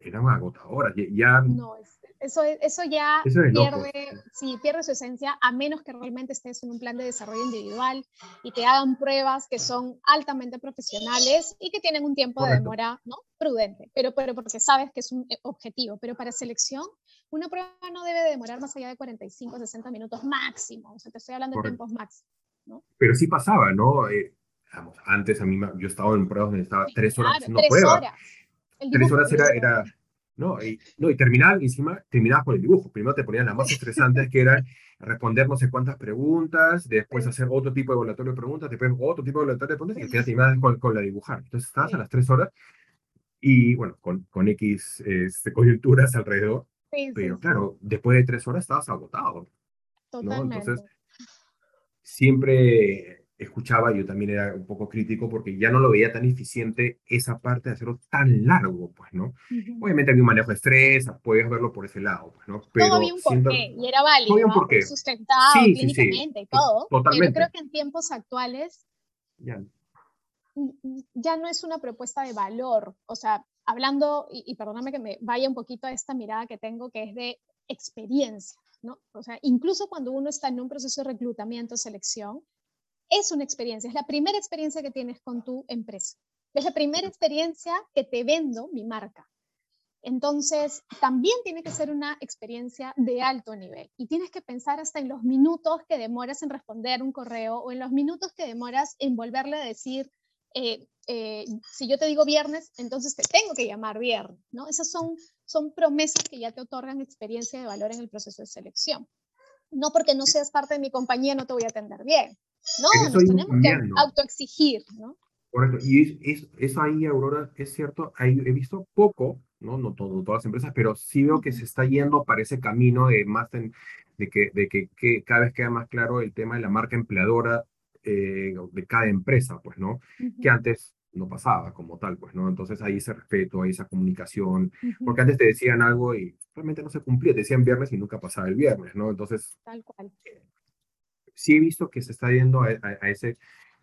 eran agotadoras. Ya, no, eso, eso ya pierde, sí, pierde su esencia, a menos que realmente estés en un plan de desarrollo individual y te hagan pruebas que son altamente profesionales y que tienen un tiempo de demora ¿no? prudente, pero, pero porque sabes que es un eh, objetivo. Pero para selección, una prueba no debe demorar más allá de 45, 60 minutos máximo. O sea, te estoy hablando de tiempos máximos. ¿no? Pero sí pasaba, ¿no? Eh, antes a mí, yo estaba en pruebas donde estaba tres horas haciendo tres Horas. Tres horas era, era ¿no? Y, no, y terminar, encima, terminabas con el dibujo. Primero te ponían las más estresantes, que era responder no sé cuántas preguntas, después hacer otro tipo de evaluatorio de preguntas, después otro tipo de evaluatorio de preguntas, y al final terminabas con, con la dibujar. Entonces estabas a las tres horas, y bueno, con, con X este, coyunturas alrededor. pero claro, después de tres horas estabas agotado. Totalmente. Entonces, siempre escuchaba, yo también era un poco crítico porque ya no lo veía tan eficiente esa parte de hacerlo tan largo, pues, ¿no? Obviamente había un manejo de estrés, puedes verlo por ese lado, pues, ¿no? Pero todo había un porqué y era válido, ¿no? sustentado clínicamente y todo, Totalmente. pero creo que en tiempos actuales ya. ya no es una propuesta de valor, o sea, hablando, y, y perdóname que me vaya un poquito a esta mirada que tengo, que es de experiencia, ¿no? O sea, incluso cuando uno está en un proceso de reclutamiento, selección, es una experiencia, es la primera experiencia que tienes con tu empresa. Es la primera experiencia que te vendo mi marca. Entonces, también tiene que ser una experiencia de alto nivel y tienes que pensar hasta en los minutos que demoras en responder un correo o en los minutos que demoras en volverle a decir, eh, eh, si yo te digo viernes, entonces te tengo que llamar viernes, ¿no? Esas son, son promesas que ya te otorgan experiencia de valor en el proceso de selección. No porque no seas parte de mi compañía no te voy a atender bien. No, nos tenemos que autoexigir, ¿no? Correcto. Y es, eso ahí, Aurora, es cierto, ahí he visto poco, ¿no? No todo, todas las empresas, pero sí veo que se está yendo para ese camino de más de, que, de que, que, cada vez queda más claro el tema de la marca empleadora eh, de cada empresa, pues, ¿no? Que antes no pasaba como tal, pues, ¿no? Entonces ahí ese respeto, ahí esa comunicación, porque antes te decían algo y realmente no se cumplía, te decían viernes y nunca pasaba el viernes, ¿no? Entonces, Tal cual sí he visto que se está yendo a, ese,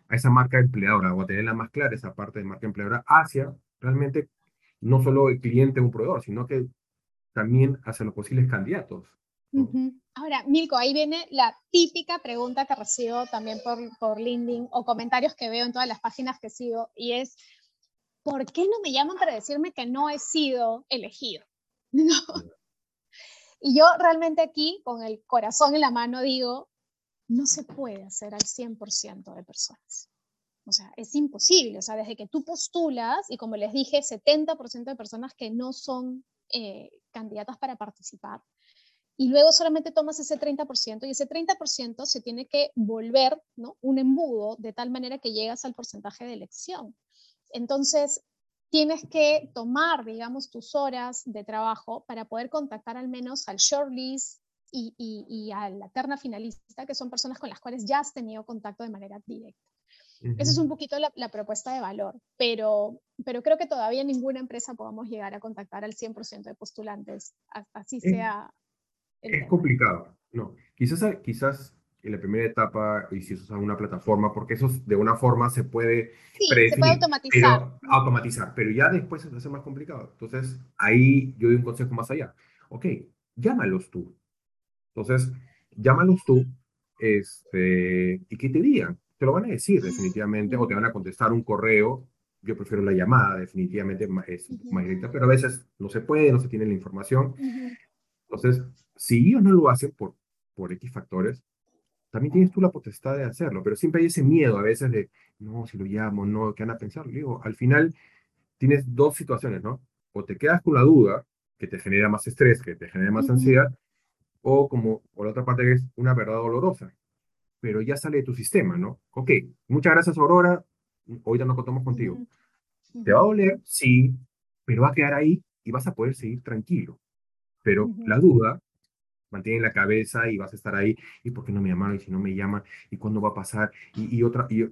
a esa marca empleadora o a tenerla más clara, esa parte de marca empleadora, hacia realmente no solo el cliente o un proveedor, sino que también hacia los posibles candidatos. Ahora, Milko, ahí viene la típica pregunta que recibo también por, por LinkedIn o comentarios que veo en todas las páginas que sigo, y es, ¿por qué no me llaman para decirme que no he sido elegido? Y yo realmente aquí, con el corazón en la mano, digo, no se puede hacer al 100% de personas. O sea, es imposible. O sea, desde que tú postulas, y como les dije, 70% de personas que no son eh, candidatas para participar, y luego solamente tomas ese 30% y ese 30% se tiene que volver ¿no? un embudo de tal manera que llegas al porcentaje de elección. Entonces, tienes que tomar, digamos, tus horas de trabajo para poder contactar al menos al shortlist, y, a la terna finalista, que son personas con las cuales ya has tenido contacto de manera directa. Esa es un poquito la, propuesta de valor, pero, pero creo que todavía ninguna empresa podamos llegar a contactar al 100% de postulantes, así sea. Es complicado, no. Quizás, quizás en la primera etapa, y si usas una plataforma, porque eso de una forma se puede, sí, se puede automatizar. Pero, automatizar, pero ya después se hace más complicado. Entonces, ahí yo doy un consejo más allá. Ok, llámalos tú. Entonces, llámalos tú este, y que te digan. Te lo van a decir definitivamente o te van a contestar un correo. Yo prefiero la llamada, definitivamente es más directa, pero a veces no se puede, no se tiene la información. Entonces, si ellos no lo hacen por, por X factores, también tienes tú la potestad de hacerlo, pero siempre hay ese miedo a veces de, no, si lo llamo, no, ¿qué van a pensar? Digo, al final tienes dos situaciones, ¿no? O te quedas con la duda, que te genera más estrés, que te genera más ansiedad, o como, por la otra parte, es una verdad dolorosa, pero ya sale de tu sistema, ¿no? Ok, muchas gracias, Aurora, ahorita nos contamos contigo. ¿Te va a doler? Sí, pero va a quedar ahí y vas a poder seguir tranquilo. Pero la duda mantiene la cabeza y vas a estar ahí, ¿y por qué no me llamaron? ¿Y si no me llaman? ¿Y cuándo va a pasar? Y, y otra, y,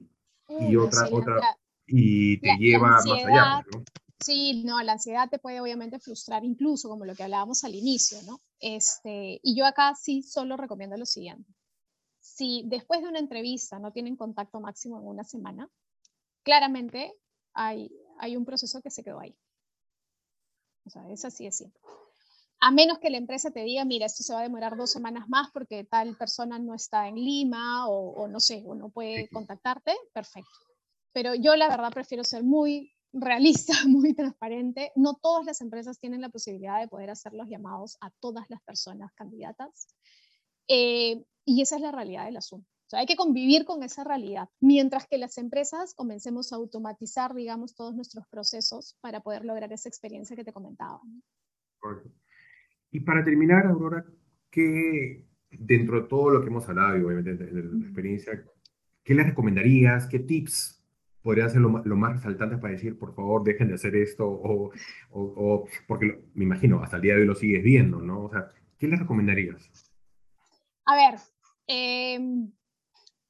y otra, otra, y te lleva más allá, ¿no? Sí, no, la ansiedad te puede obviamente frustrar, incluso como lo que hablábamos al inicio, ¿no? Este, y yo acá sí solo recomiendo lo siguiente. Si después de una entrevista no tienen contacto máximo en una semana, claramente hay, hay un proceso que se quedó ahí. O sea, es así de simple. A menos que la empresa te diga, mira, esto se va a demorar dos semanas más porque tal persona no está en Lima o, o no sé, o no puede contactarte, perfecto. Pero yo la verdad prefiero ser muy realista, muy transparente. No todas las empresas tienen la posibilidad de poder hacer los llamados a todas las personas candidatas. Eh, y esa es la realidad del asunto. O sea, hay que convivir con esa realidad, mientras que las empresas comencemos a automatizar, digamos, todos nuestros procesos para poder lograr esa experiencia que te comentaba. Correcto. Y para terminar, Aurora, ¿qué, dentro de todo lo que hemos hablado y obviamente de la experiencia, ¿qué le recomendarías? ¿Qué tips podría ser lo, más resaltante para decir, por favor, dejen de hacer esto, o, o, porque me imagino, hasta el día de hoy lo sigues viendo, ¿no? O sea, ¿qué les recomendarías? A ver, em,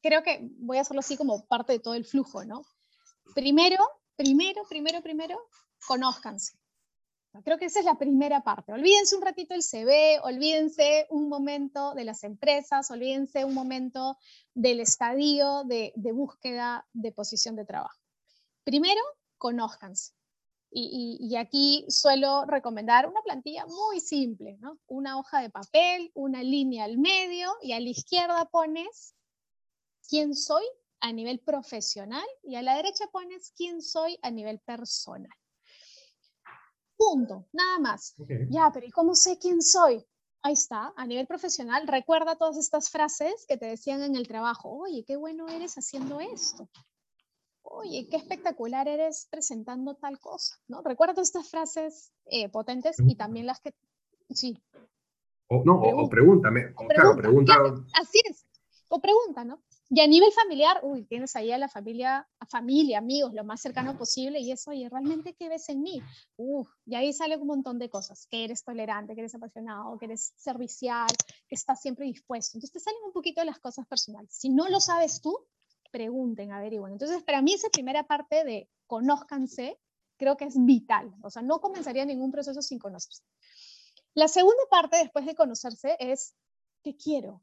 creo que voy a hacerlo así como parte de todo el flujo, ¿no? Primero, primero, primero, primero, conózcanse. Creo que esa es la primera parte. Olvídense un ratito el CV, olvídense un momento de las empresas, olvídense un momento del estadio de, búsqueda de posición de trabajo. Primero, conózcanse. Y, aquí suelo recomendar una plantilla muy simple, ¿no? Una hoja de papel, una línea al medio y a la izquierda pones quién soy a nivel profesional y a la derecha pones quién soy a nivel personal. Punto, nada más. Ya, pero ¿y cómo sé quién soy? Ahí está, a nivel profesional, recuerda todas estas frases que te decían en el trabajo. Oye, qué bueno eres haciendo esto. Oye, qué espectacular eres presentando tal cosa, ¿no? Recuerda todas estas frases eh, potentes y también las que... Sí. O, no, o, pregúntame. claro, pregunta. Así es. O pregunta, ¿no? Y a nivel familiar, uy, tienes ahí a la familia, familia, amigos, lo más cercano posible, y eso, oye, ¿realmente qué ves en mí? Uf, y ahí sale un montón de cosas, que eres tolerante, que eres apasionado, que eres servicial, que estás siempre dispuesto. Entonces te salen un poquito de las cosas personales. Si no lo sabes tú, pregunten, averigüen. Entonces, para mí esa primera parte de conózcanse, creo que es vital. O sea, no comenzaría ningún proceso sin conocerse. La segunda parte después de conocerse es, ¿qué quiero?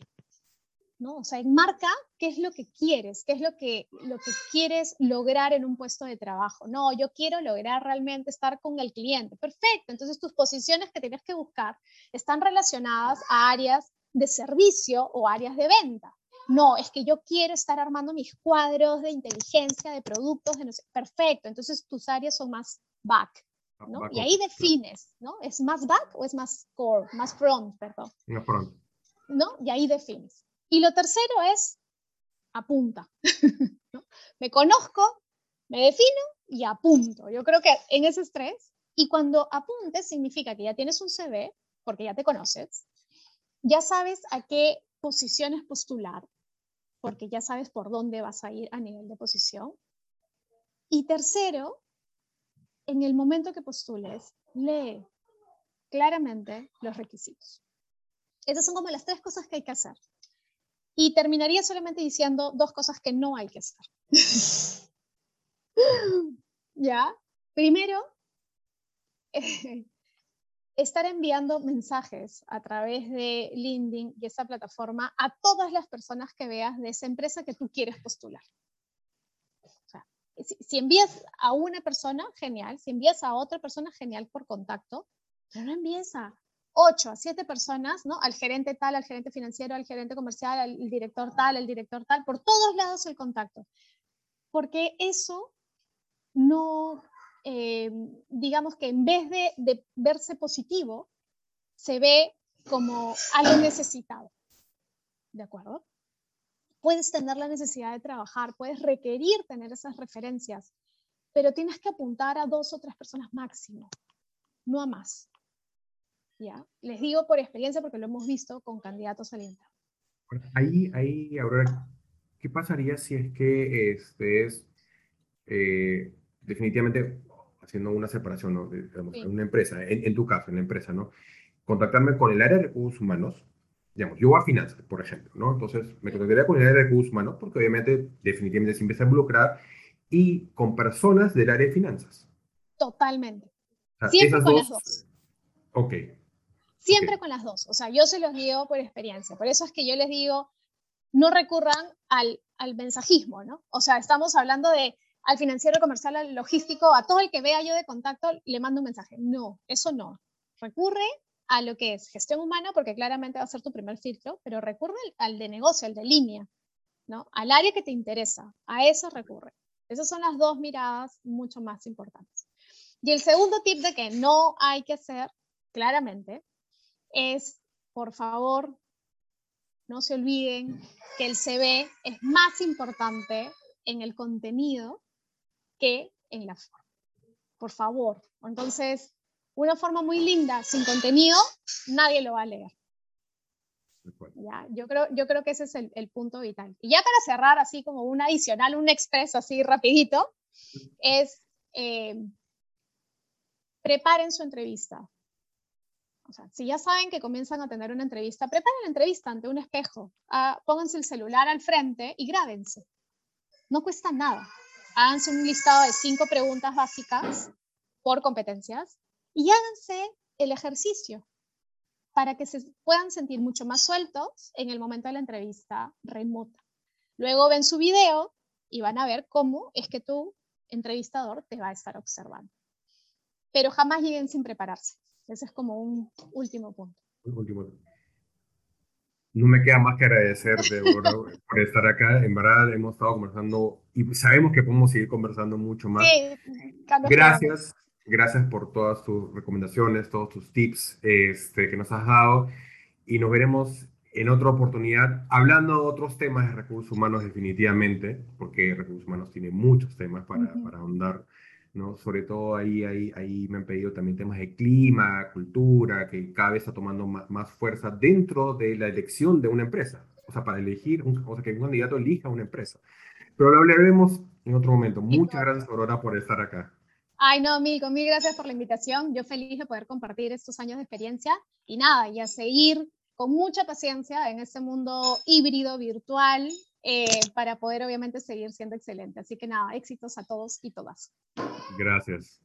¿No? O sea, enmarca qué es lo que quieres, qué es lo que, lo que quieres lograr en un puesto de trabajo. No, yo quiero lograr realmente estar con el cliente. Perfecto, entonces tus posiciones que tienes que buscar están relacionadas a áreas de servicio o áreas de venta. No, es que yo quiero estar armando mis cuadros de inteligencia, de productos, de no sé. Perfecto, entonces tus áreas son más back, ¿no? y ahí defines, ¿no? ¿Es más back o es más core, más front, perdón? Más front. ¿No? Y ahí defines. Y lo tercero es apunta. Me conozco, me defino y apunto. Yo creo que en ese estrés, y cuando apuntes significa que ya tienes un CV, porque ya te conoces, ya sabes a qué posiciones postular, porque ya sabes por dónde vas a ir a nivel de posición. Y tercero, en el momento que postules, lee claramente los requisitos. Esas son como las tres cosas que hay que hacer. Y terminaría solamente diciendo dos cosas que no hay que hacer. ¿Ya? Primero, estar enviando mensajes a través de LinkedIn y esa plataforma a todas las personas que veas de esa empresa que tú quieres postular. si, si, envías a una persona, genial. Si envías a otra persona, genial por contacto. Pero no envíes a 8 a 7 personas, ¿no? Al gerente tal, al gerente financiero, al gerente comercial, al director tal, al director tal, por todos lados el contacto. Porque eso no, eh, digamos que en vez de, de verse positivo, se ve como algo necesitado. ¿De acuerdo? Puedes tener la necesidad de trabajar, puedes requerir tener esas referencias, pero tienes que apuntar a dos o tres personas máximo, no a más. ¿Ya? Les digo por experiencia porque lo hemos visto con candidatos al interno. ahí, ahí, Aurora, ¿qué pasaría si es que este es eh, definitivamente haciendo una separación, ¿no? en una empresa, en, tu caso, en la empresa, ¿no? Contactarme con el área de recursos humanos, digamos, yo a finanzas, por ejemplo, ¿no? Entonces, me contactaría con el área de recursos humanos, porque obviamente, definitivamente, se empieza a involucrar, y con personas del área de finanzas. Totalmente. Siempre con las dos. Ok. Siempre con las dos. O sea, yo se los digo por experiencia. Por eso es que yo les digo, no recurran al, al mensajismo, ¿no? O sea, estamos hablando de al financiero comercial, al logístico, a todo el que vea yo de contacto, le mando un mensaje. No, eso no. Recurre a lo que es gestión humana, porque claramente va a ser tu primer filtro, pero recurre al de negocio, al de línea, ¿no? Al área que te interesa, a eso recurre. Esas son las dos miradas mucho más importantes. Y el segundo tip de que no hay que hacer, claramente, es, por favor, no se olviden que el CV es más importante en el contenido que en la forma. Por favor. Entonces, una forma muy linda, sin contenido, nadie lo va a leer. ¿Ya? Yo, creo, yo creo que ese es el, punto vital. Y ya para cerrar, así como un adicional, un expreso así rapidito, es eh, preparen su entrevista. Si ya saben que comienzan a tener una entrevista, preparen la entrevista ante un espejo, ah, pónganse el celular al frente y grábense. No cuesta nada háganse un listado de cinco preguntas básicas por competencias y háganse el ejercicio para que se puedan sentir mucho más sueltos en el momento de la entrevista remota. Luego ven su video y van a ver cómo es que tu entrevistador te va a estar observando. Pero jamás lleguen sin prepararse. Ese es como un último punto. Último no me queda más que agradecerte por estar acá. En verdad hemos estado conversando y sabemos que podemos seguir conversando mucho más. gracias, gracias por todas tus recomendaciones, todos tus tips este, que nos has dado y nos veremos en otra oportunidad hablando de otros temas de recursos humanos definitivamente, porque recursos humanos tiene muchos temas para, para ahondar. ¿No? Sobre todo ahí, ahí, ahí me han pedido también temas de clima, cultura, que cada vez está tomando más, fuerza dentro de la elección de una empresa. O sea, para elegir, o sea, que un candidato elija una empresa. Pero lo hablaremos en otro momento. Muchas gracias, Aurora, por estar acá. Ay, no, Milko, mil gracias por la invitación. Yo feliz de poder compartir estos años de experiencia y nada, y a seguir con mucha paciencia en este mundo híbrido, virtual, eh, para poder obviamente seguir siendo excelente. Así que nada, éxitos a todos y todas. Gracias.